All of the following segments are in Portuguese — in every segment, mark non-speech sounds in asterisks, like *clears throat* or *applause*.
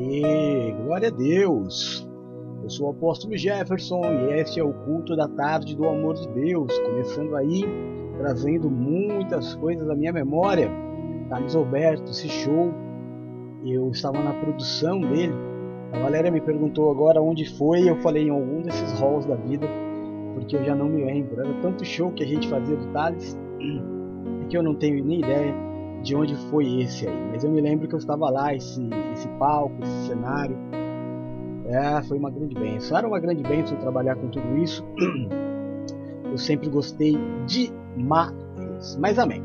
Aê, glória a Deus! Eu sou o apóstolo Jefferson e este é o culto da tarde do amor de Deus, começando aí, trazendo muitas coisas à minha memória. Carlos Alberto, esse show, eu estava na produção dele. A Valéria me perguntou agora onde foi, eu falei em algum desses halls da vida, porque eu já não me lembro. Era tanto show que a gente fazia do Thales, que eu não tenho nem ideia de onde foi esse aí, mas eu me lembro que eu estava lá, esse, esse palco, esse cenário. É, foi uma grande bênção. Era uma grande bênção trabalhar com tudo isso. Eu sempre gostei demais. Mas amém.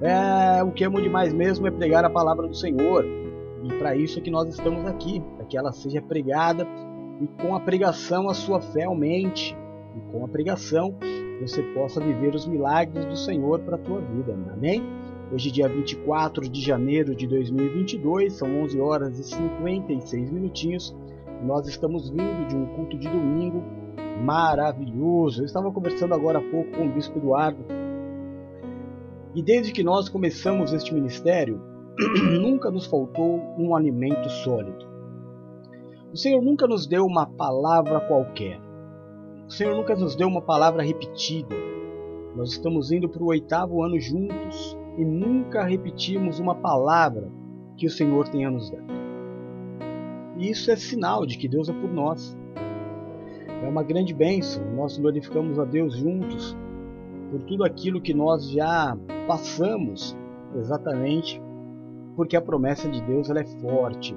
É, o que amo demais mesmo é pregar a palavra do Senhor. E para isso é que nós estamos aqui, para que ela seja pregada e com a pregação a sua fé aumente. E com a pregação você possa viver os milagres do Senhor para a tua vida. Amém? Hoje, dia 24 de janeiro de 2022, são 11 horas e 56 minutinhos. Nós estamos vindo de um culto de domingo maravilhoso. Eu estava conversando agora há pouco com o Bispo Eduardo. E desde que nós começamos este ministério, *clears throat* nunca nos faltou um alimento sólido. O Senhor nunca nos deu uma palavra qualquer. O Senhor nunca nos deu uma palavra repetida. Nós estamos indo para o oitavo ano juntos e nunca repetimos uma palavra que o Senhor tenha nos dado. E isso é sinal de que Deus é por nós. É uma grande bênção. Nós glorificamos a Deus juntos por tudo aquilo que nós já passamos, exatamente porque a promessa de Deus ela é forte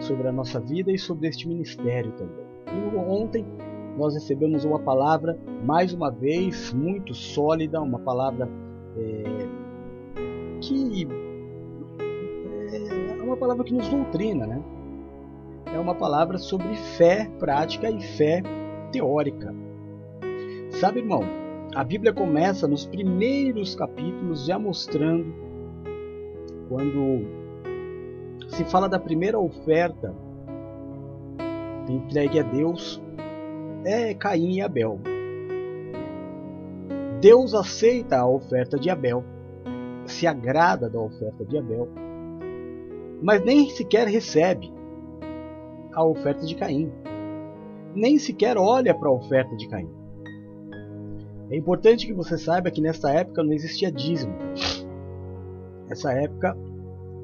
sobre a nossa vida e sobre este ministério também. E ontem nós recebemos uma palavra, mais uma vez, muito sólida, uma palavra é, que é uma palavra que nos doutrina, né? É uma palavra sobre fé prática e fé teórica. Sabe, irmão, a Bíblia começa nos primeiros capítulos já mostrando quando se fala da primeira oferta entregue a Deus é Caim e Abel. Deus aceita a oferta de Abel se agrada da oferta de Abel, mas nem sequer recebe a oferta de Caim, nem sequer olha para a oferta de Caim. É importante que você saiba que nessa época não existia dízimo. Nessa época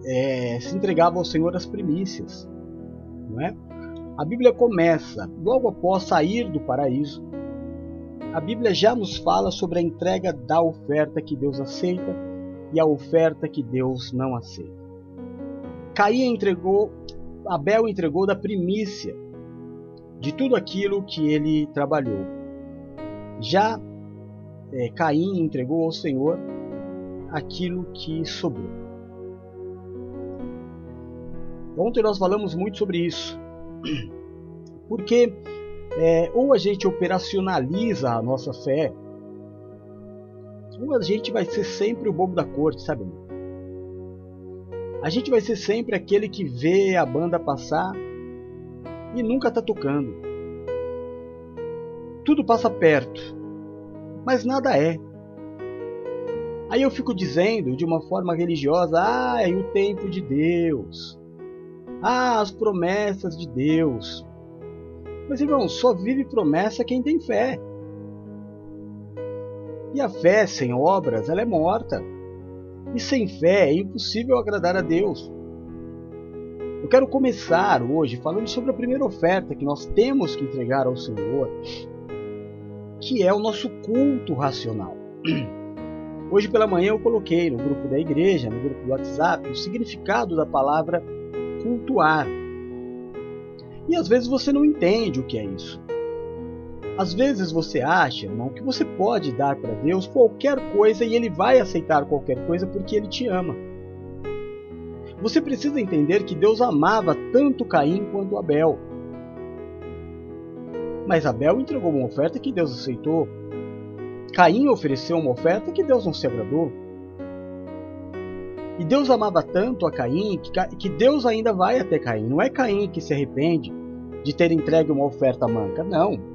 é, se entregava ao Senhor as primícias. Não é? A Bíblia começa logo após sair do paraíso. A Bíblia já nos fala sobre a entrega da oferta que Deus aceita e a oferta que Deus não aceita. Caim entregou, Abel entregou da primícia de tudo aquilo que ele trabalhou. Já é, Caim entregou ao Senhor aquilo que sobrou. Ontem nós falamos muito sobre isso, *clears throat* porque é, ou a gente operacionaliza a nossa fé a gente vai ser sempre o bobo da corte, sabe? A gente vai ser sempre aquele que vê a banda passar e nunca tá tocando. Tudo passa perto, mas nada é. Aí eu fico dizendo de uma forma religiosa: ah, é o tempo de Deus. Ah, as promessas de Deus. Mas irmão, só vive promessa quem tem fé. E a fé sem obras, ela é morta. E sem fé é impossível agradar a Deus. Eu quero começar hoje falando sobre a primeira oferta que nós temos que entregar ao Senhor, que é o nosso culto racional. *clears throat* Hoje pela manhã eu coloquei no grupo da igreja, no grupo do WhatsApp, o significado da palavra cultuar. E às vezes você não entende o que é isso. Às vezes você acha, irmão, que você pode dar para Deus qualquer coisa e Ele vai aceitar qualquer coisa porque Ele te ama. Você precisa entender que Deus amava tanto Caim quanto Abel. Mas Abel entregou uma oferta que Deus aceitou. Caim ofereceu uma oferta que Deus não se agradou. E Deus amava tanto a Caim que Deus ainda vai até Caim. Não é Caim que se arrepende de ter entregue uma oferta manca, não.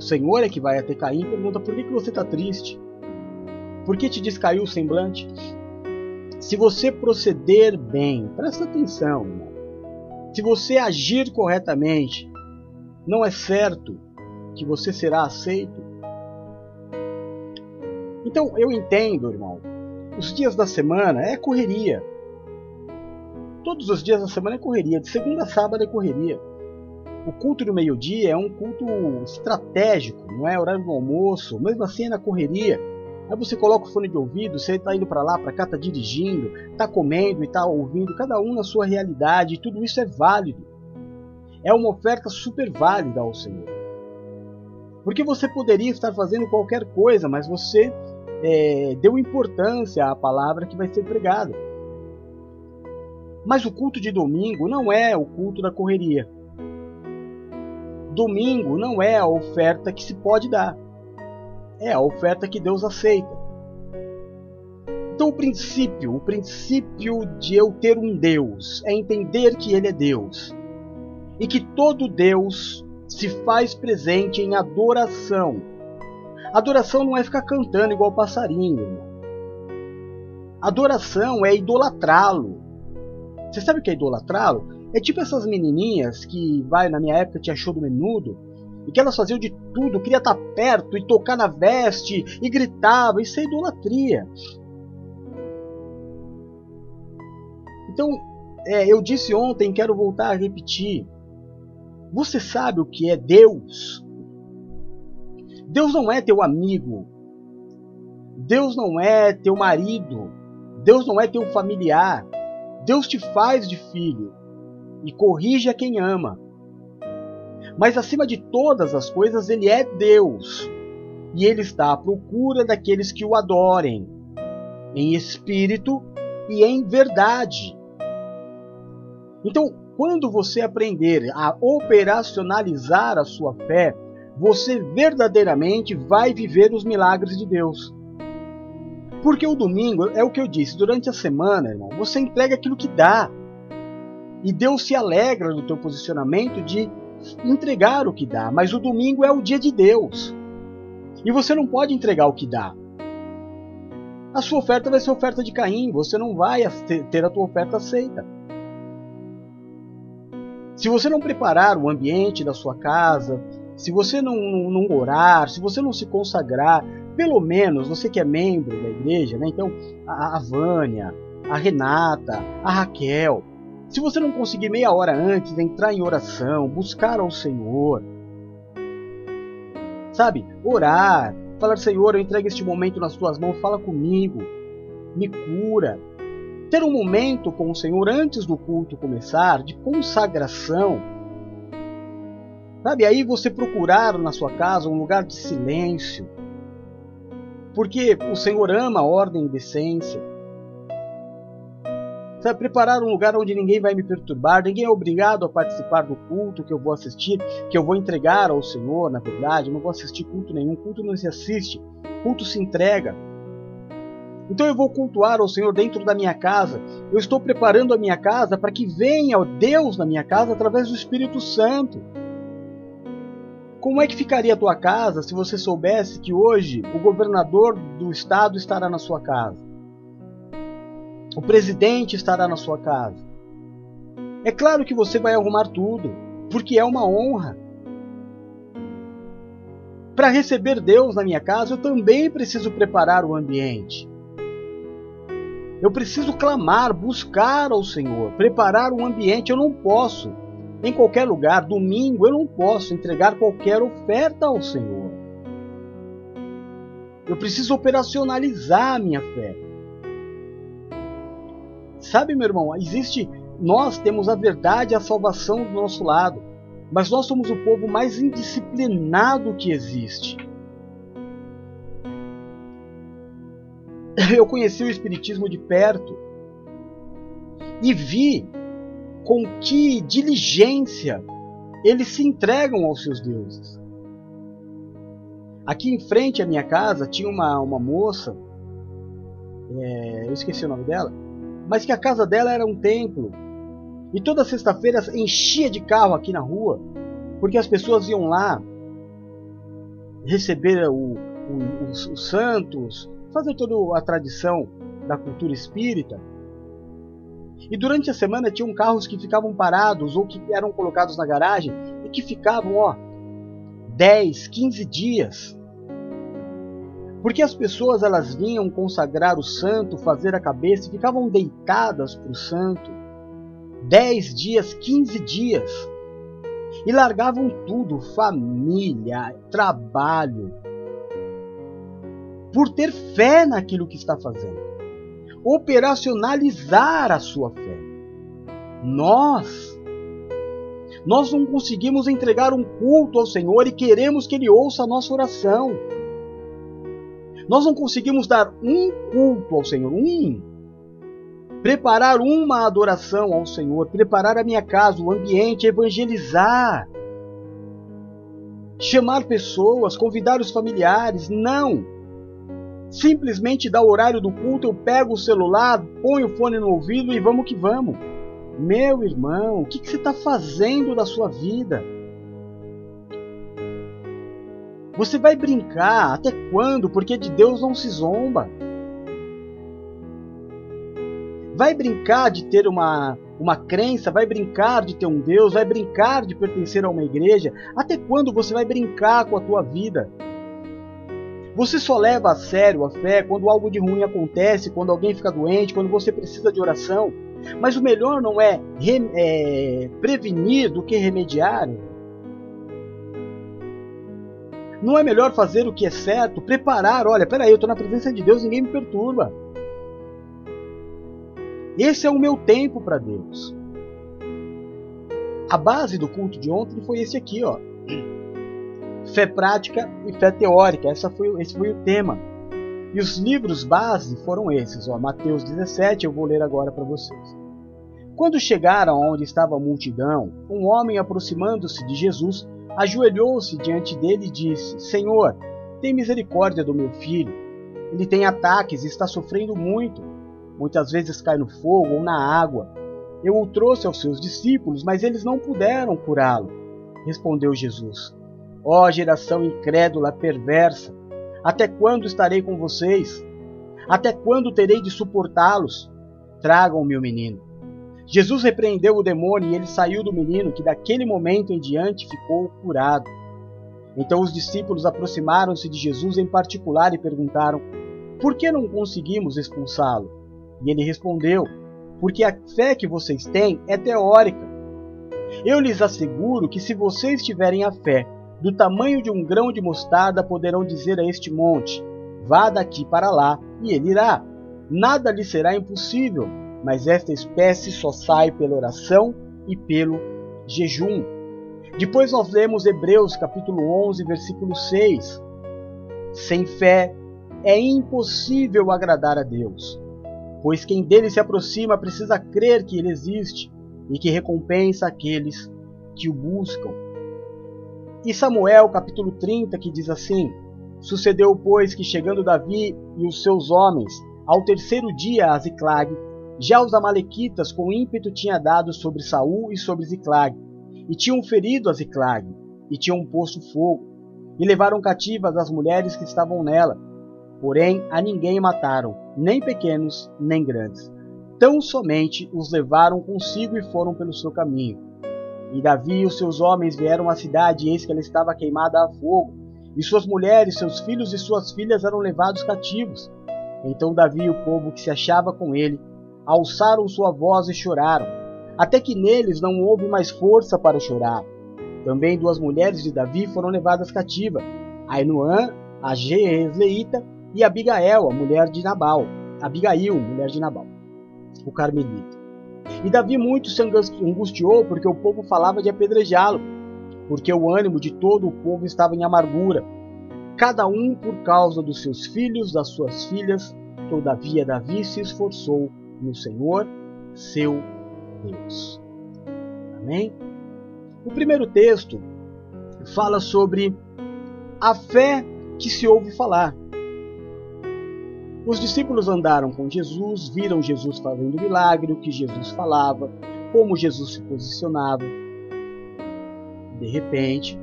O Senhor é que vai até Caim e pergunta por que, que você está triste? Por que te descaiu o semblante? Se você proceder bem, presta atenção, se você agir corretamente, não é certo que você será aceito? Então eu entendo, irmão. Os dias da semana é correria. Todos os dias da semana é correria. De segunda a sábado é correria. O culto do meio-dia é um culto estratégico, não é horário do almoço, mesmo assim é na correria. Aí você coloca o fone de ouvido, você está indo para lá, para cá, está dirigindo, está comendo e está ouvindo, cada um na sua realidade, e tudo isso é válido. É uma oferta super válida ao Senhor. Porque você poderia estar fazendo qualquer coisa, mas você é, deu importância à palavra que vai ser pregada. Mas o culto de domingo não é o culto da correria. Domingo não é a oferta que se pode dar. É a oferta que Deus aceita. Então o princípio, o princípio de eu ter um Deus é entender que ele é Deus. E que todo Deus se faz presente em adoração. Adoração não é ficar cantando igual passarinho. Irmão. Adoração é idolatrá-lo. Você sabe o que é idolatrá-lo? É tipo essas menininhas que, vai, na minha época tinha show do menudo, e que elas faziam de tudo, queria estar perto e tocar na veste e gritava, isso é idolatria. Então, é, eu disse ontem, quero voltar a repetir. Você sabe o que é Deus? Deus não é teu amigo. Deus não é teu marido. Deus não é teu familiar. Deus te faz de filho e corrige a quem ama. Mas acima de todas as coisas, ele é Deus. E ele está à procura daqueles que o adorem, em espírito e em verdade. Então, quando você aprender a operacionalizar a sua fé, você verdadeiramente vai viver os milagres de Deus. Porque o domingo é o que eu disse, durante a semana, irmão, você entrega aquilo que dá. E Deus se alegra do teu posicionamento de entregar o que dá, mas o domingo é o dia de Deus. E você não pode entregar o que dá. A sua oferta vai ser oferta de Caim, você não vai ter a tua oferta aceita. Se você não preparar o ambiente da sua casa, se você não, não, não, orar, se você não se consagrar, pelo menos você que é membro da igreja, né? então a, a Vânia, a Renata, a Raquel, se você não conseguir meia hora antes entrar em oração, buscar ao Senhor, sabe, orar, falar Senhor, eu entrego este momento nas tuas mãos, fala comigo, me cura, ter um momento com o Senhor antes do culto começar, de consagração. Sabe, aí você procurar na sua casa um lugar de silêncio. Porque o Senhor ama a ordem e decência. Sabe, preparar um lugar onde ninguém vai me perturbar, ninguém é obrigado a participar do culto que eu vou assistir, que eu vou entregar ao Senhor, na verdade. Eu não vou assistir culto nenhum, culto não se assiste, culto se entrega. Então eu vou cultuar ao Senhor dentro da minha casa. Eu estou preparando a minha casa para que venha Deus na minha casa através do Espírito Santo. Como é que ficaria a tua casa se você soubesse que hoje o governador do estado estará na sua casa? O presidente estará na sua casa? É claro que você vai arrumar tudo, porque é uma honra. Para receber Deus na minha casa, eu também preciso preparar o ambiente. Eu preciso clamar, buscar ao Senhor, preparar um ambiente. Eu não posso, em qualquer lugar, domingo, eu não posso entregar qualquer oferta ao Senhor. Eu preciso operacionalizar a minha fé. Sabe, meu irmão, existe. Nós temos a verdade e a salvação do nosso lado, mas nós somos o povo mais indisciplinado que existe. eu conheci o Espiritismo de perto e vi com que diligência eles se entregam aos seus deuses. Aqui em frente à minha casa tinha uma, uma moça, é, eu esqueci o nome dela, mas que a casa dela era um templo. E toda sexta-feira enchia de carro aqui na rua, porque as pessoas iam lá receber o, o, os, os santos, fazer toda a tradição da cultura espírita. E durante a semana tinham carros que ficavam parados ou que eram colocados na garagem e que ficavam, ó, 10, 15 dias. Porque as pessoas elas vinham consagrar o santo, fazer a cabeça e ficavam deitadas para o santo 10 dias, 15 dias. E largavam tudo, família, trabalho, por ter fé naquilo que está fazendo operacionalizar a sua fé. Nós, nós não conseguimos entregar um culto ao Senhor e queremos que Ele ouça a nossa oração. Nós não conseguimos dar um culto ao Senhor, um. Preparar uma adoração ao Senhor, preparar a minha casa, o ambiente, evangelizar. Chamar pessoas, convidar os familiares. Não! simplesmente dá o horário do culto, eu pego o celular, ponho o fone no ouvido e vamos que vamos. Meu irmão, o que, que você está fazendo da sua vida? Você vai brincar até quando? Porque de Deus não se zomba. Vai brincar de ter uma, uma crença, vai brincar de ter um Deus, vai brincar de pertencer a uma igreja. Até quando você vai brincar com a tua vida? Você só leva a sério a fé quando algo de ruim acontece, quando alguém fica doente, quando você precisa de oração. Mas o melhor não é, é prevenir do que remediar. Não é melhor fazer o que é certo, preparar, olha, peraí, eu estou na presença de Deus, ninguém me perturba. Esse é o meu tempo para Deus. A base do culto de ontem foi esse aqui, ó fé prática e fé teórica. Essa foi, esse foi o tema. E os livros base foram esses, ó, Mateus 17, eu vou ler agora para vocês. Quando chegaram onde estava a multidão, um homem aproximando-se de Jesus, ajoelhou-se diante dele e disse: Senhor, tem misericórdia do meu filho. Ele tem ataques e está sofrendo muito. Muitas vezes cai no fogo ou na água. Eu o trouxe aos seus discípulos, mas eles não puderam curá-lo. Respondeu Jesus: Ó geração incrédula, perversa, até quando estarei com vocês? Até quando terei de suportá-los? Tragam meu menino. Jesus repreendeu o demônio e ele saiu do menino, que daquele momento em diante ficou curado. Então os discípulos aproximaram-se de Jesus em particular e perguntaram: Por que não conseguimos expulsá-lo? E ele respondeu: Porque a fé que vocês têm é teórica. Eu lhes asseguro que se vocês tiverem a fé do tamanho de um grão de mostarda poderão dizer a este monte: Vá daqui para lá, e ele irá. Nada lhe será impossível, mas esta espécie só sai pela oração e pelo jejum. Depois nós lemos Hebreus capítulo 11, versículo 6. Sem fé é impossível agradar a Deus, pois quem dele se aproxima precisa crer que ele existe e que recompensa aqueles que o buscam. E Samuel, capítulo 30, que diz assim: Sucedeu, pois, que chegando Davi e os seus homens ao terceiro dia a Ziclag, já os amalequitas com ímpeto tinham dado sobre Saul e sobre Ziclag, e tinham ferido a Ziclag, e tinham posto fogo, e levaram cativas as mulheres que estavam nela. Porém, a ninguém mataram, nem pequenos, nem grandes. Tão somente os levaram consigo e foram pelo seu caminho. E Davi e os seus homens vieram à cidade, e eis que ela estava queimada a fogo, e suas mulheres, seus filhos e suas filhas eram levados cativos. Então Davi e o povo que se achava com ele alçaram sua voz e choraram, até que neles não houve mais força para chorar. Também duas mulheres de Davi foram levadas cativas, Ainoã, a Jezleita, e Abigael, a mulher de Nabal, Abigail, mulher de Nabal, o carmelita. E Davi muito se angustiou porque o povo falava de apedrejá-lo, porque o ânimo de todo o povo estava em amargura, cada um por causa dos seus filhos, das suas filhas. Todavia Davi se esforçou no Senhor, seu Deus. Amém? O primeiro texto fala sobre a fé que se ouve falar. Os discípulos andaram com Jesus, viram Jesus fazendo milagre, o que Jesus falava, como Jesus se posicionava. De repente,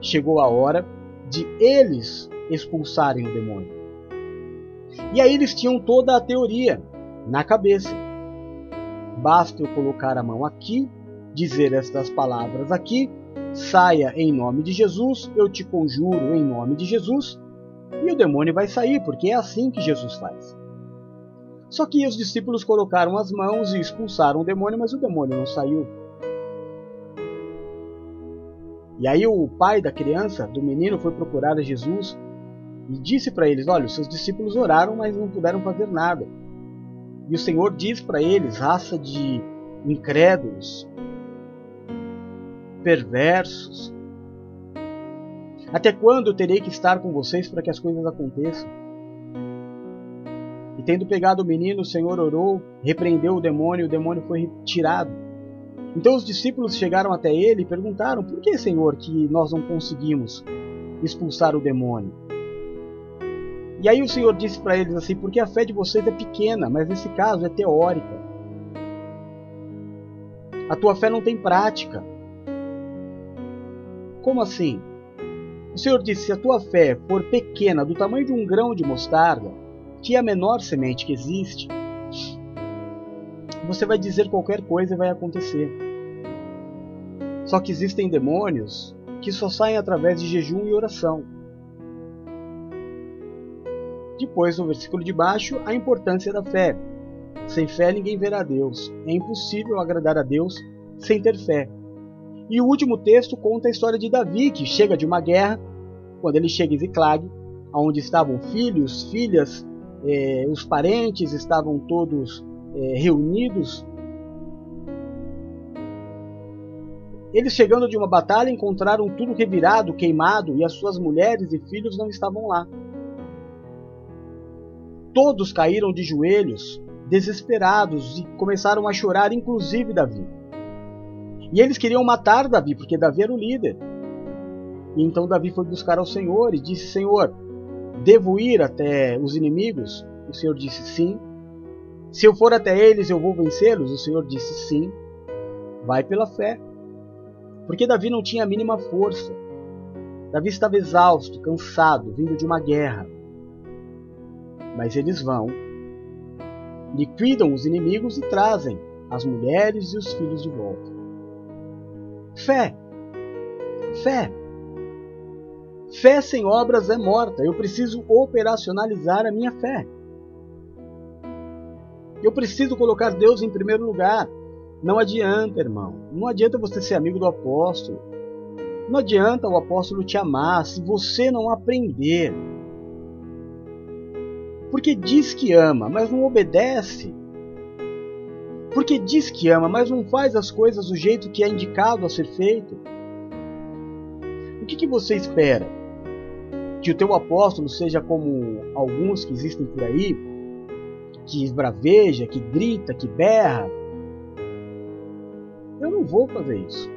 chegou a hora de eles expulsarem o demônio. E aí eles tinham toda a teoria na cabeça. Basta eu colocar a mão aqui, dizer estas palavras aqui, saia em nome de Jesus, eu te conjuro em nome de Jesus, e o demônio vai sair, porque é assim que Jesus faz. Só que os discípulos colocaram as mãos e expulsaram o demônio, mas o demônio não saiu. E aí o pai da criança, do menino, foi procurar a Jesus e disse para eles: Olha, os seus discípulos oraram, mas não puderam fazer nada. E o Senhor diz para eles: raça de incrédulos, perversos, até quando eu terei que estar com vocês para que as coisas aconteçam? E tendo pegado o menino, o Senhor orou, repreendeu o demônio, e o demônio foi retirado. Então os discípulos chegaram até ele e perguntaram: Por que, Senhor, que nós não conseguimos expulsar o demônio? E aí o Senhor disse para eles assim: Porque a fé de vocês é pequena, mas nesse caso é teórica. A tua fé não tem prática. Como assim? O Senhor disse: Se a tua fé for pequena, do tamanho de um grão de mostarda, que é a menor semente que existe, você vai dizer qualquer coisa e vai acontecer. Só que existem demônios que só saem através de jejum e oração. Depois, no versículo de baixo, a importância da fé. Sem fé ninguém verá Deus. É impossível agradar a Deus sem ter fé. E o último texto conta a história de Davi, que chega de uma guerra, quando ele chega em Ziclag, onde estavam filhos, filhas, eh, os parentes estavam todos eh, reunidos. Eles chegando de uma batalha encontraram tudo revirado, queimado, e as suas mulheres e filhos não estavam lá. Todos caíram de joelhos, desesperados, e começaram a chorar, inclusive Davi. E eles queriam matar Davi, porque Davi era o líder. E então Davi foi buscar ao Senhor e disse: Senhor, devo ir até os inimigos? O Senhor disse: Sim. Se eu for até eles, eu vou vencê-los? O Senhor disse: Sim. Vai pela fé. Porque Davi não tinha a mínima força. Davi estava exausto, cansado, vindo de uma guerra. Mas eles vão, liquidam os inimigos e trazem as mulheres e os filhos de volta. Fé. Fé. Fé sem obras é morta. Eu preciso operacionalizar a minha fé. Eu preciso colocar Deus em primeiro lugar. Não adianta, irmão. Não adianta você ser amigo do apóstolo. Não adianta o apóstolo te amar se você não aprender. Porque diz que ama, mas não obedece. Porque diz que ama, mas não faz as coisas do jeito que é indicado a ser feito. O que, que você espera? Que o teu apóstolo seja como alguns que existem por aí, que esbraveja, que grita, que berra? Eu não vou fazer isso.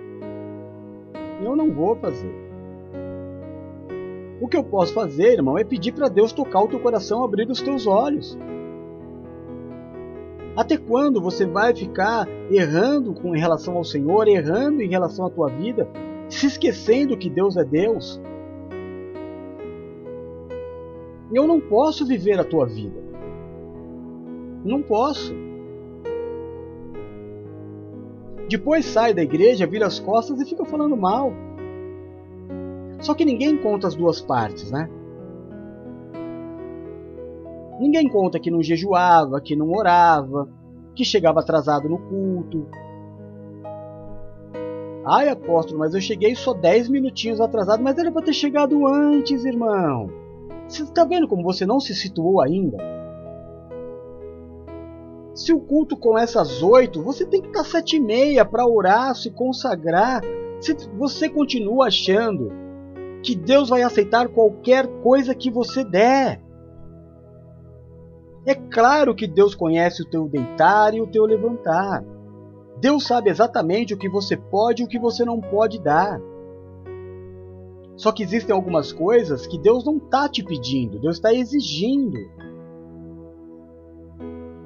Eu não vou fazer. O que eu posso fazer, irmão, é pedir para Deus tocar o teu coração, abrir os teus olhos. Até quando você vai ficar errando com em relação ao Senhor, errando em relação à tua vida, se esquecendo que Deus é Deus? Eu não posso viver a tua vida. Não posso. Depois sai da igreja, vira as costas e fica falando mal. Só que ninguém conta as duas partes, né? Ninguém conta que não jejuava, que não orava, que chegava atrasado no culto. Ai, apóstolo, mas eu cheguei só 10 minutinhos atrasado, mas era para ter chegado antes, irmão. Você está vendo como você não se situou ainda? Se o culto começa às 8, você tem que estar às 7 e meia para orar, se consagrar. Se você continua achando que Deus vai aceitar qualquer coisa que você der. É claro que Deus conhece o teu deitar e o teu levantar. Deus sabe exatamente o que você pode e o que você não pode dar. Só que existem algumas coisas que Deus não está te pedindo, Deus está exigindo.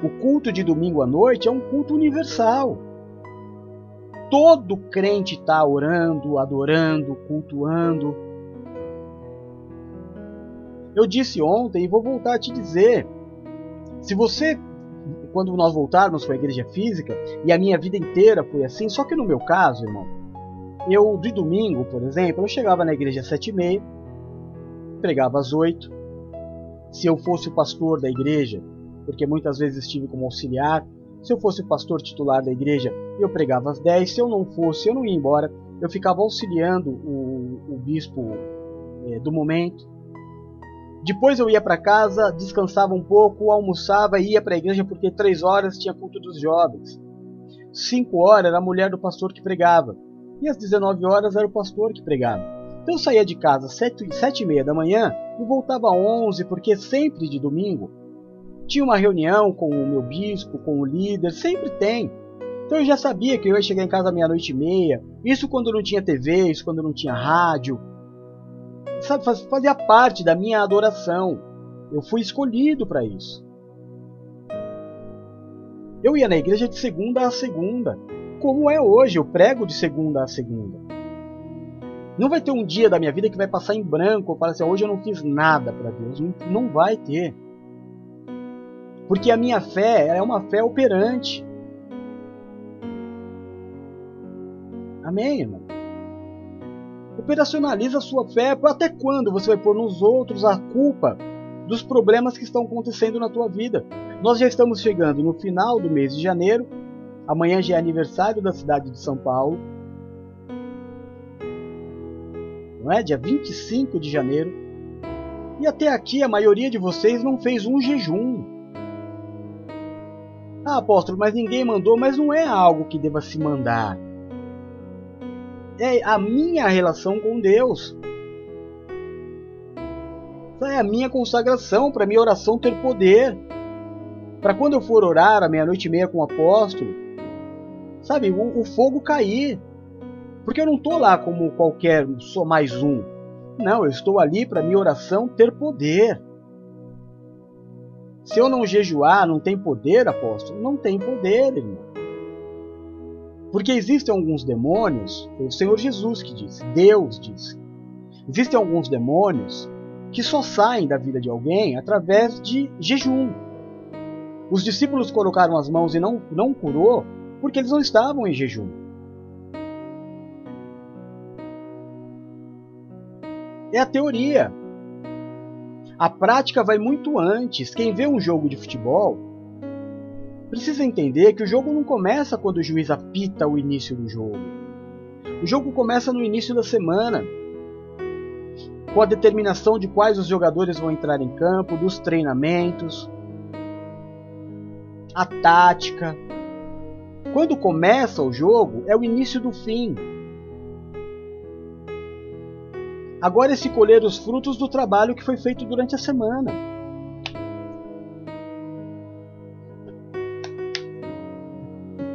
O culto de domingo à noite é um culto universal. Todo crente está orando, adorando, cultuando. Eu disse ontem e vou voltar a te dizer: se você quando nós voltarmos para a igreja física, e a minha vida inteira foi assim, só que no meu caso, irmão, eu de domingo, por exemplo, eu chegava na igreja às sete e meia, pregava às oito. Se eu fosse o pastor da igreja, porque muitas vezes estive como auxiliar, se eu fosse o pastor titular da igreja, eu pregava às dez. Se eu não fosse, eu não ia embora, eu ficava auxiliando o, o bispo é, do momento. Depois eu ia para casa, descansava um pouco, almoçava e ia para a igreja porque três horas tinha culto dos jovens. Cinco horas era a mulher do pastor que pregava. E às 19 horas era o pastor que pregava. Então eu saía de casa às sete, sete e meia da manhã e voltava às 11, porque sempre de domingo tinha uma reunião com o meu bispo, com o líder, sempre tem. Então eu já sabia que eu ia chegar em casa meia-noite e meia. Isso quando não tinha TV, isso quando não tinha rádio sabe, fazia parte da minha adoração. Eu fui escolhido para isso. Eu ia na igreja de segunda a segunda, como é hoje, eu prego de segunda a segunda. Não vai ter um dia da minha vida que vai passar em branco, falo assim, hoje eu não fiz nada para Deus. Não vai ter. Porque a minha fé é uma fé operante. Amém, irmão? Operacionaliza sua fé. Até quando você vai pôr nos outros a culpa dos problemas que estão acontecendo na tua vida? Nós já estamos chegando no final do mês de janeiro. Amanhã já é aniversário da cidade de São Paulo. Não é? Dia 25 de janeiro. E até aqui a maioria de vocês não fez um jejum. Ah, apóstolo, mas ninguém mandou, mas não é algo que deva se mandar é a minha relação com Deus. Essa é a minha consagração, para minha oração ter poder. Para quando eu for orar à meia-noite e meia com o apóstolo, sabe, o, o fogo cair. Porque eu não estou lá como qualquer, só mais um. Não, eu estou ali para minha oração ter poder. Se eu não jejuar, não tem poder, apóstolo? Não tem poder, irmão. Porque existem alguns demônios, foi o Senhor Jesus que disse, Deus disse. Existem alguns demônios que só saem da vida de alguém através de jejum. Os discípulos colocaram as mãos e não, não curou porque eles não estavam em jejum. É a teoria. A prática vai muito antes. Quem vê um jogo de futebol precisa entender que o jogo não começa quando o juiz apita o início do jogo. O jogo começa no início da semana, com a determinação de quais os jogadores vão entrar em campo, dos treinamentos, a tática. Quando começa o jogo, é o início do fim. Agora é se colher os frutos do trabalho que foi feito durante a semana.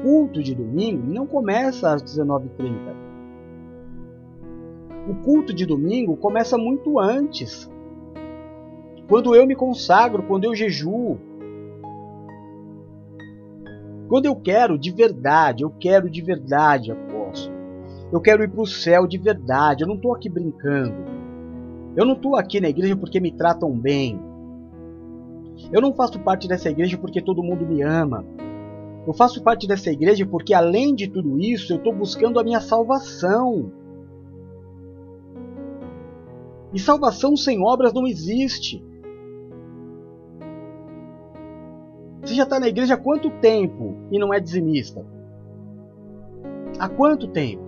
Culto de domingo não começa às 19h30. O culto de domingo começa muito antes. Quando eu me consagro, quando eu jejuo. Quando eu quero de verdade, eu quero de verdade, apóstolo. Eu quero ir para o céu de verdade, eu não estou aqui brincando. Eu não estou aqui na igreja porque me tratam bem. Eu não faço parte dessa igreja porque todo mundo me ama. Eu faço parte dessa igreja porque, além de tudo isso, eu estou buscando a minha salvação. E salvação sem obras não existe. Você já está na igreja há quanto tempo e não é dizimista? Há quanto tempo?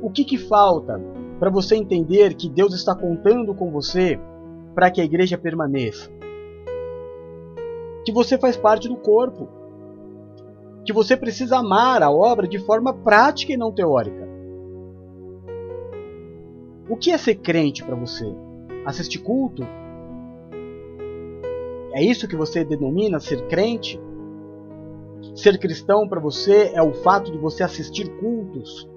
O que, que falta para você entender que Deus está contando com você para que a igreja permaneça? Que você faz parte do corpo, que você precisa amar a obra de forma prática e não teórica. O que é ser crente para você? Assistir culto? É isso que você denomina ser crente? Ser cristão para você é o fato de você assistir cultos.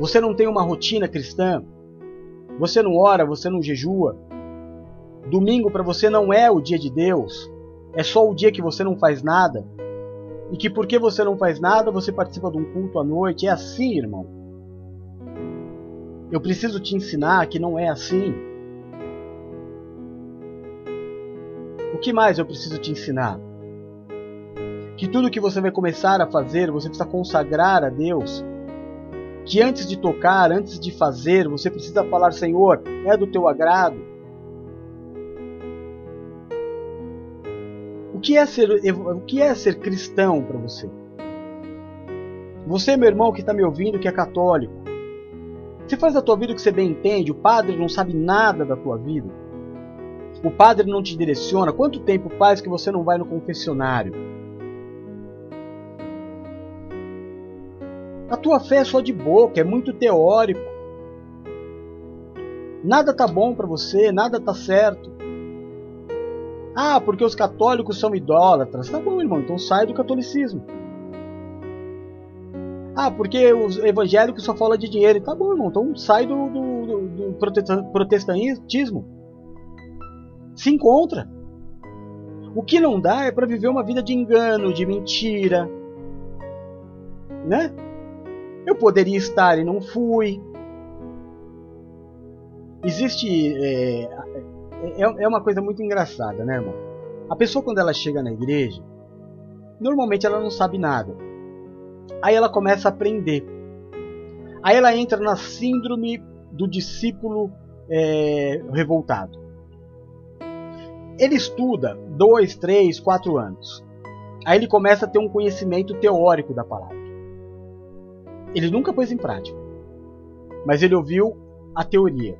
Você não tem uma rotina cristã. Você não ora, você não jejua. Domingo para você não é o dia de Deus é só o dia que você não faz nada? E que porque você não faz nada, você participa de um culto à noite? É assim, irmão. Eu preciso te ensinar que não é assim. O que mais eu preciso te ensinar? Que tudo que você vai começar a fazer, você precisa consagrar a Deus. Que antes de tocar, antes de fazer, você precisa falar: Senhor, é do teu agrado. Que é ser, o que é ser cristão para você? Você, meu irmão, que está me ouvindo, que é católico, você faz a tua vida o que você bem entende, o padre não sabe nada da tua vida. O padre não te direciona. Quanto tempo faz que você não vai no confessionário? A tua fé é só de boca, é muito teórico. Nada tá bom para você, nada tá certo. Ah, porque os católicos são idólatras. Tá bom, irmão, então sai do catolicismo. Ah, porque os evangélicos só falam de dinheiro. Tá bom, irmão, então sai do, do, do, protestantismo. Se encontra. O que não dá é para viver uma vida de engano, de mentira. Né? Eu poderia estar e não fui. Existe. É, é, é uma coisa muito engraçada, né, irmão? A pessoa, quando ela chega na igreja, normalmente ela não sabe nada. Aí ela começa a aprender. Aí ela entra na síndrome do discípulo é, revoltado. Ele estuda dois, três, quatro anos. Aí ele começa a ter um conhecimento teórico da palavra. Ele nunca pôs em prática, mas ele ouviu a teoria.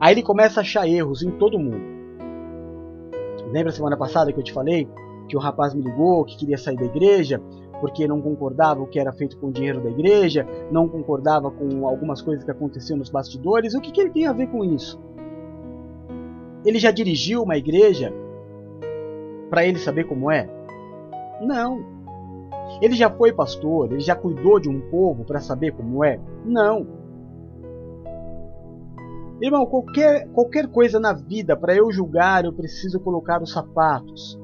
Aí ele começa a achar erros em todo mundo. Lembra semana passada que eu te falei que o rapaz me ligou, que queria sair da igreja, porque não concordava o que era feito com o dinheiro da igreja, não concordava com algumas coisas que aconteciam nos bastidores. O que, que ele tem a ver com isso? Ele já dirigiu uma igreja para ele saber como é? Não. Ele já foi pastor, ele já cuidou de um povo para saber como é? Não. Irmão, qualquer, qualquer coisa na vida, para eu julgar, eu preciso colocar os sapatos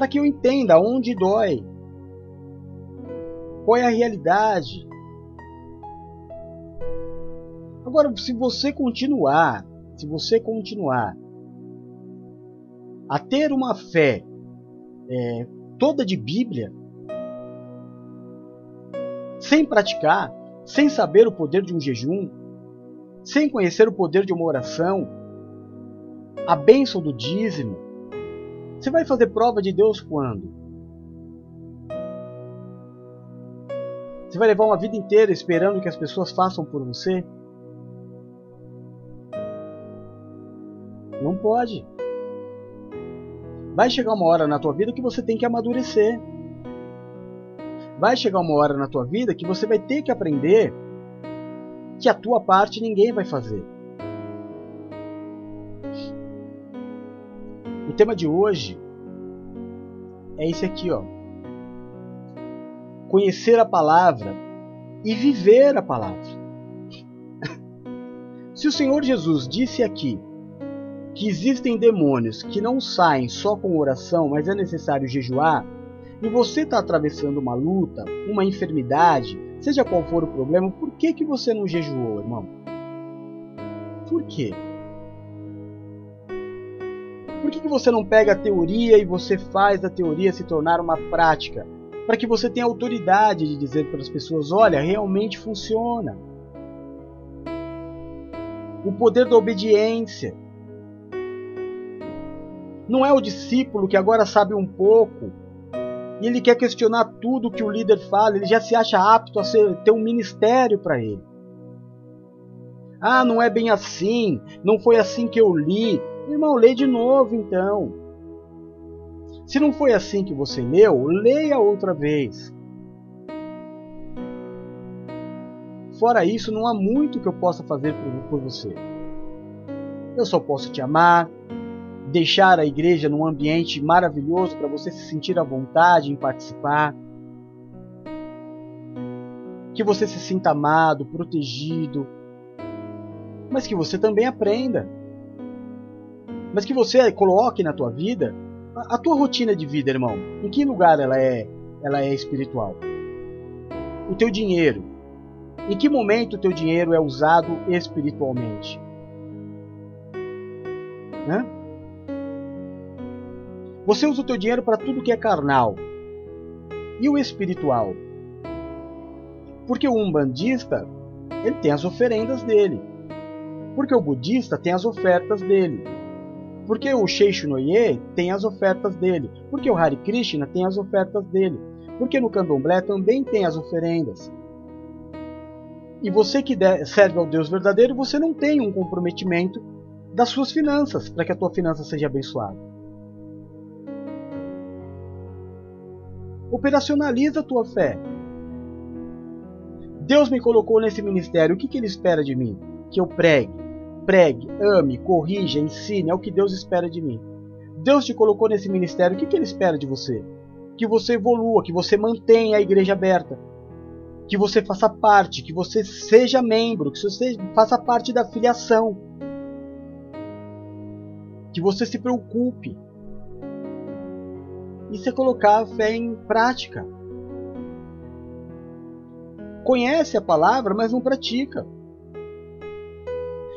para que eu entenda onde dói, qual é a realidade. Agora, se você continuar, se você continuar a ter uma fé é, toda de Bíblia, sem praticar, sem saber o poder de um jejum, sem conhecer o poder de uma oração, a bênção do dízimo, você vai fazer prova de Deus quando? Você vai levar uma vida inteira esperando que as pessoas façam por você? Não pode. Vai chegar uma hora na tua vida que você tem que amadurecer. Vai chegar uma hora na tua vida que você vai ter que aprender que a tua parte ninguém vai fazer. O tema de hoje é esse aqui, ó. Conhecer a palavra e viver a palavra. *laughs* Se o Senhor Jesus disse aqui que existem demônios que não saem só com oração, mas é necessário jejuar, e você está atravessando uma luta, uma enfermidade, seja qual for o problema, por que, que você não jejuou, irmão? Por quê? Por que, que você não pega a teoria e você faz a teoria se tornar uma prática? Para que você tenha autoridade de dizer para as pessoas: olha, realmente funciona. O poder da obediência. Não é o discípulo que agora sabe um pouco e ele quer questionar tudo que o líder fala, ele já se acha apto a ser, ter um ministério para ele. Ah, não é bem assim, não foi assim que eu li. Irmão, lê de novo então. Se não foi assim que você leu, leia outra vez. Fora isso, não há muito que eu possa fazer por, por você. Eu só posso te amar, deixar a igreja num ambiente maravilhoso para você se sentir à vontade em participar. Que você se sinta amado, protegido, mas que você também aprenda mas que você coloque na tua vida a, tua rotina de vida, irmão. Em que lugar ela é, ela é espiritual? O teu dinheiro. Em que momento o teu dinheiro é usado espiritualmente? Né? Você usa o teu dinheiro para tudo que é carnal. E o espiritual? Porque o umbandista, ele tem as oferendas dele. Porque o budista tem as ofertas dele. Porque o Sheishunoye tem as ofertas dele. Porque o Hare Krishna tem as ofertas dele. Porque no candomblé também tem as oferendas. E você que serve ao Deus verdadeiro, você não tem um comprometimento das suas finanças para que a tua finança seja abençoada. Operacionaliza a tua fé. Deus me colocou nesse ministério, o que, que Ele espera de mim? Que eu pregue, pregue, ame, corrija, ensine, é o que Deus espera de mim. Deus te colocou nesse ministério, o que, que Ele espera de você? Que você evolua, que você mantenha a igreja aberta, que você faça parte, que você seja membro, que você faça parte da filiação, que você se preocupe. Isso é colocar a fé em prática. Conhece a palavra, mas não pratica.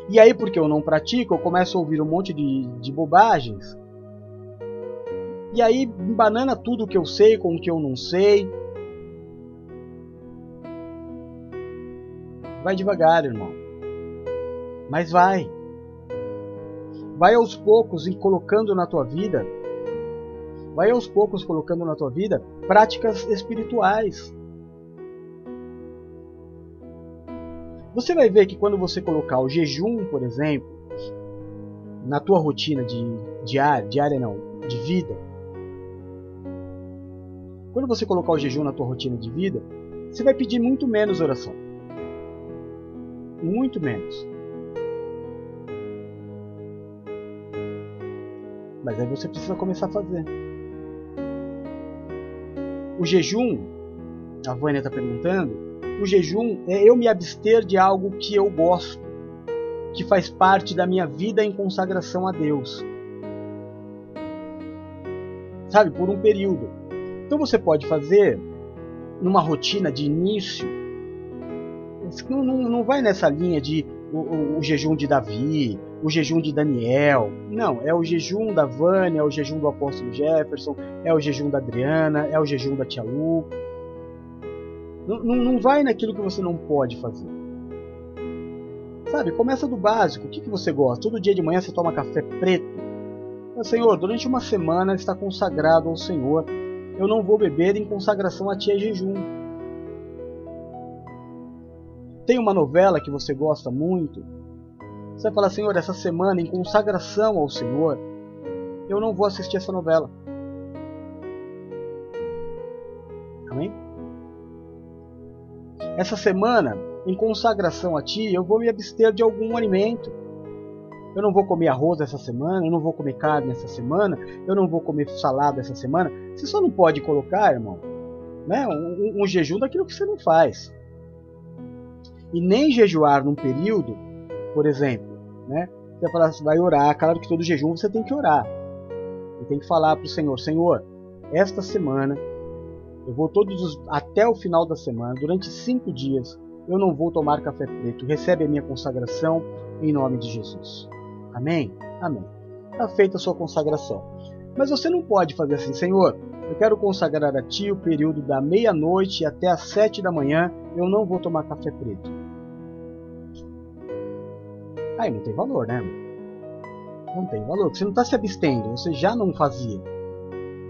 E aí, porque eu não pratico, eu começo a ouvir um monte de, de bobagens. E aí, banana tudo o que eu sei com o que eu não sei. Vai devagar, irmão. Mas vai. Vai aos poucos e colocando na tua vida. Vai aos poucos colocando na tua vida práticas espirituais. Você vai ver que quando você colocar o jejum, por exemplo, na tua rotina de diária, diária não, de vida. Quando você colocar o jejum na tua rotina de vida, você vai pedir muito menos oração. Muito menos. Mas aí você precisa começar a fazer. O jejum, a Vânia está perguntando, o jejum é eu me abster de algo que eu gosto, que faz parte da minha vida em consagração a Deus. Sabe, por um período. Então você pode fazer numa rotina de início. Não, não, não vai nessa linha de o, o, o, jejum de Davi, o jejum de Daniel. Não, é o jejum da Vânia, é o jejum do apóstolo Jefferson, é o jejum da Adriana, é o jejum da Tia Lu. Não, não, não vai naquilo que você não pode fazer. Sabe, começa do básico. O que, que você gosta? Todo dia de manhã você toma café preto. Mas, Senhor, durante uma semana está consagrado ao Senhor. Eu não vou beber em consagração a Ti jejum. Tem uma novela que você gosta muito. Você vai falar, Senhor, essa semana em consagração ao Senhor, eu não vou assistir essa novela. Amém? Essa semana, em consagração a Ti, eu vou me abster de algum alimento. Eu não vou comer arroz essa semana, eu não vou comer carne essa semana, eu não vou comer salada essa semana. Você só não pode colocar, irmão, né, um, um jejum daquilo que você não faz. E nem jejuar num período, por exemplo, né, você você vai orar, claro que todo jejum você tem que orar. E tem que falar para o Senhor, Senhor, esta semana eu vou todos os, até o final da semana, durante cinco dias, eu não vou tomar café preto. Recebe a minha consagração em nome de Jesus. Amém? Amém. Está feita a sua consagração. Mas você não pode fazer assim, Senhor. Eu quero consagrar a Ti o período da meia-noite até as sete da manhã. Eu não vou tomar café preto. Aí não tem valor, né? Não tem valor. Você não está se abstendo. Você já não fazia.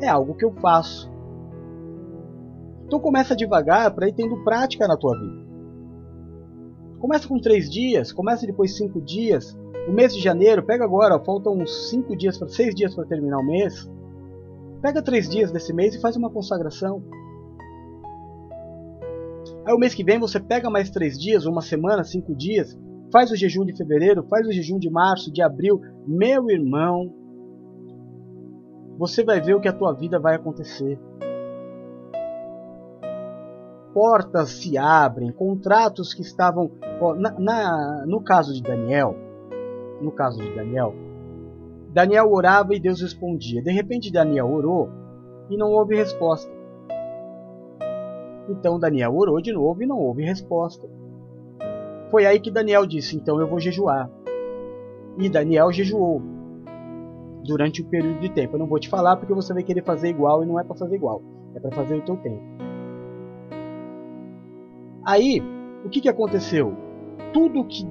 É algo que eu faço. Então começa devagar para ir tendo prática na tua vida. Começa com três dias, começa depois cinco dias. O mês de janeiro, pega agora, faltam uns cinco dias, para seis dias para terminar o mês. Pega três dias desse mês e faz uma consagração. Aí o mês que vem você pega mais três dias, uma semana, cinco dias, faz o jejum de fevereiro, faz o jejum de março, de abril. Meu irmão, você vai ver o que a tua vida vai acontecer portas se abrem, contratos que estavam. Na, na, no caso de Daniel, no caso de Daniel, Daniel orava e Deus respondia. De repente Daniel orou e não houve resposta. Então Daniel orou de novo e não houve resposta. Foi aí que Daniel disse: Então eu vou jejuar. E Daniel jejuou. durante o período de tempo. Eu não vou te falar porque você vai querer fazer igual e não é para fazer igual, é para fazer o teu tempo. Aí, o que, que aconteceu? Tudo que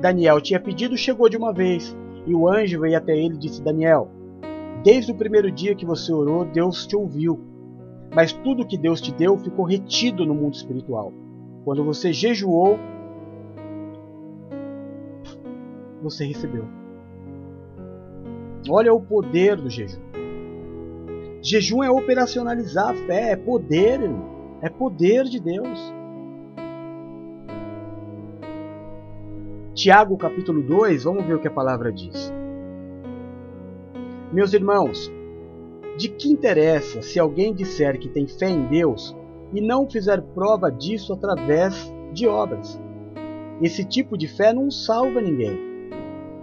Daniel tinha pedido chegou de uma vez. E o anjo veio até ele e disse: Daniel, desde o primeiro dia que você orou, Deus te ouviu. Mas tudo que Deus te deu ficou retido no mundo espiritual. Quando você jejuou, você recebeu. Olha o poder do jejum. Jejum é operacionalizar a fé, é poder, é poder de Deus. Tiago capítulo 2, vamos ver o que a palavra diz. Meus irmãos, de que interessa se alguém disser que tem fé em Deus e não fizer prova disso através de obras? Esse tipo de fé não salva ninguém.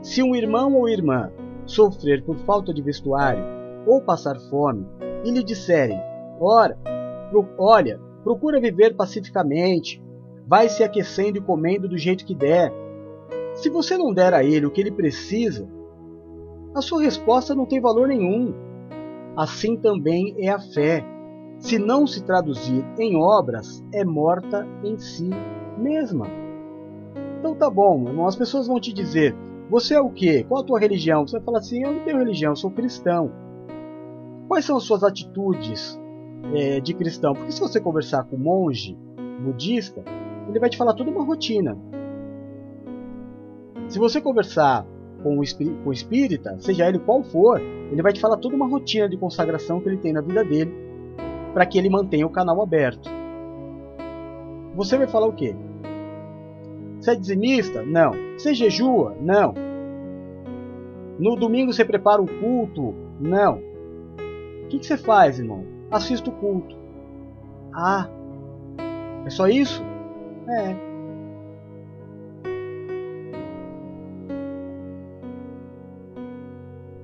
Se um irmão ou irmã sofrer por falta de vestuário ou passar fome e lhe disserem: Ora, pro, olha, procura viver pacificamente, vai se aquecendo e comendo do jeito que der se você não der a ele o que ele precisa, a sua resposta não tem valor nenhum. Assim também é a fé. Se não se traduzir em obras, é morta em si mesma. Então tá bom, irmão. As pessoas vão te dizer: você é o quê? Qual a tua religião? Você vai falar assim: eu não tenho religião, sou cristão. Quais são as suas atitudes é, de cristão? Porque se você conversar com um monge budista, ele vai te falar toda uma rotina. Se você conversar com o, com o espírita, seja ele qual for, ele vai te falar toda uma rotina de consagração que ele tem na vida dele para que ele mantenha o canal aberto. Você vai falar o quê? Você é dizimista? Não. Você jejua? Não. No domingo você prepara o culto? Não. O que, você faz, irmão? Assista o culto. Ah, é só isso? É.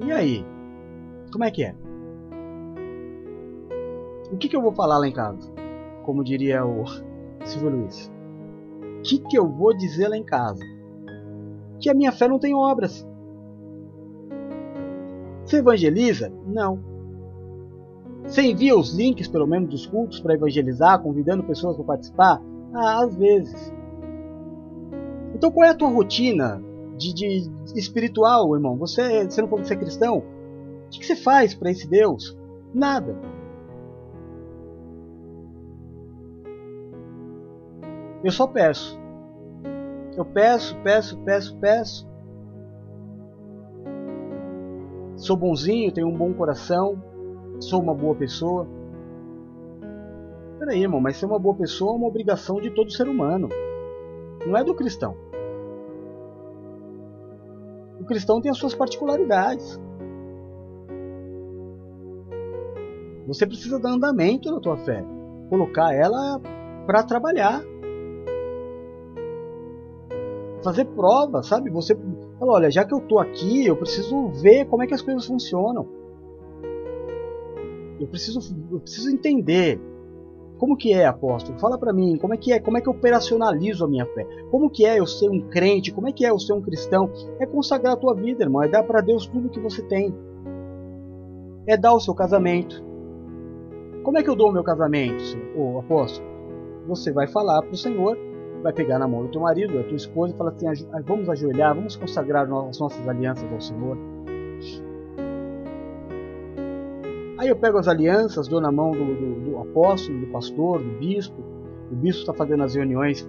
E aí? Como é que é? O que, que eu vou falar lá em casa? Como diria o *laughs* Silvio Luiz. O que, que eu vou dizer lá em casa? Que a minha fé não tem obras. Você evangeliza? Não. Você envia os links, pelo menos, dos cultos para evangelizar, convidando pessoas para participar? Ah, às vezes. Então qual é a tua rotina de, de espiritual, irmão. Você, você não que você é cristão? O que, que você faz para esse Deus? Nada. Eu só peço. Eu peço, peço, peço, peço. Sou bonzinho, tenho um bom coração, sou uma boa pessoa. Peraí, irmão, mas ser uma boa pessoa é uma obrigação de todo ser humano. Não é do cristão cristão tem as suas particularidades. Você precisa dar andamento na tua fé, colocar ela para trabalhar. Fazer prova, sabe? Você fala, olha, já que eu tô aqui, eu preciso ver como é que as coisas funcionam. Eu preciso, eu preciso entender como que é, apóstolo? Fala para mim, como é que é? Como é que eu operacionalizo a minha fé? Como que é eu ser um crente? Como é que é eu ser um cristão? É consagrar a tua vida, irmão, é dar para Deus tudo que você tem. É dar o seu casamento. Como é que eu dou o meu casamento, o apóstolo? Você vai falar para o Senhor, vai pegar na mão do teu marido, da tua esposa e falar assim: vamos ajoelhar, vamos consagrar as nossas alianças ao Senhor. Aí eu pego as alianças, dou na mão do, do, do apóstolo, do pastor, do bispo. O bispo está fazendo as reuniões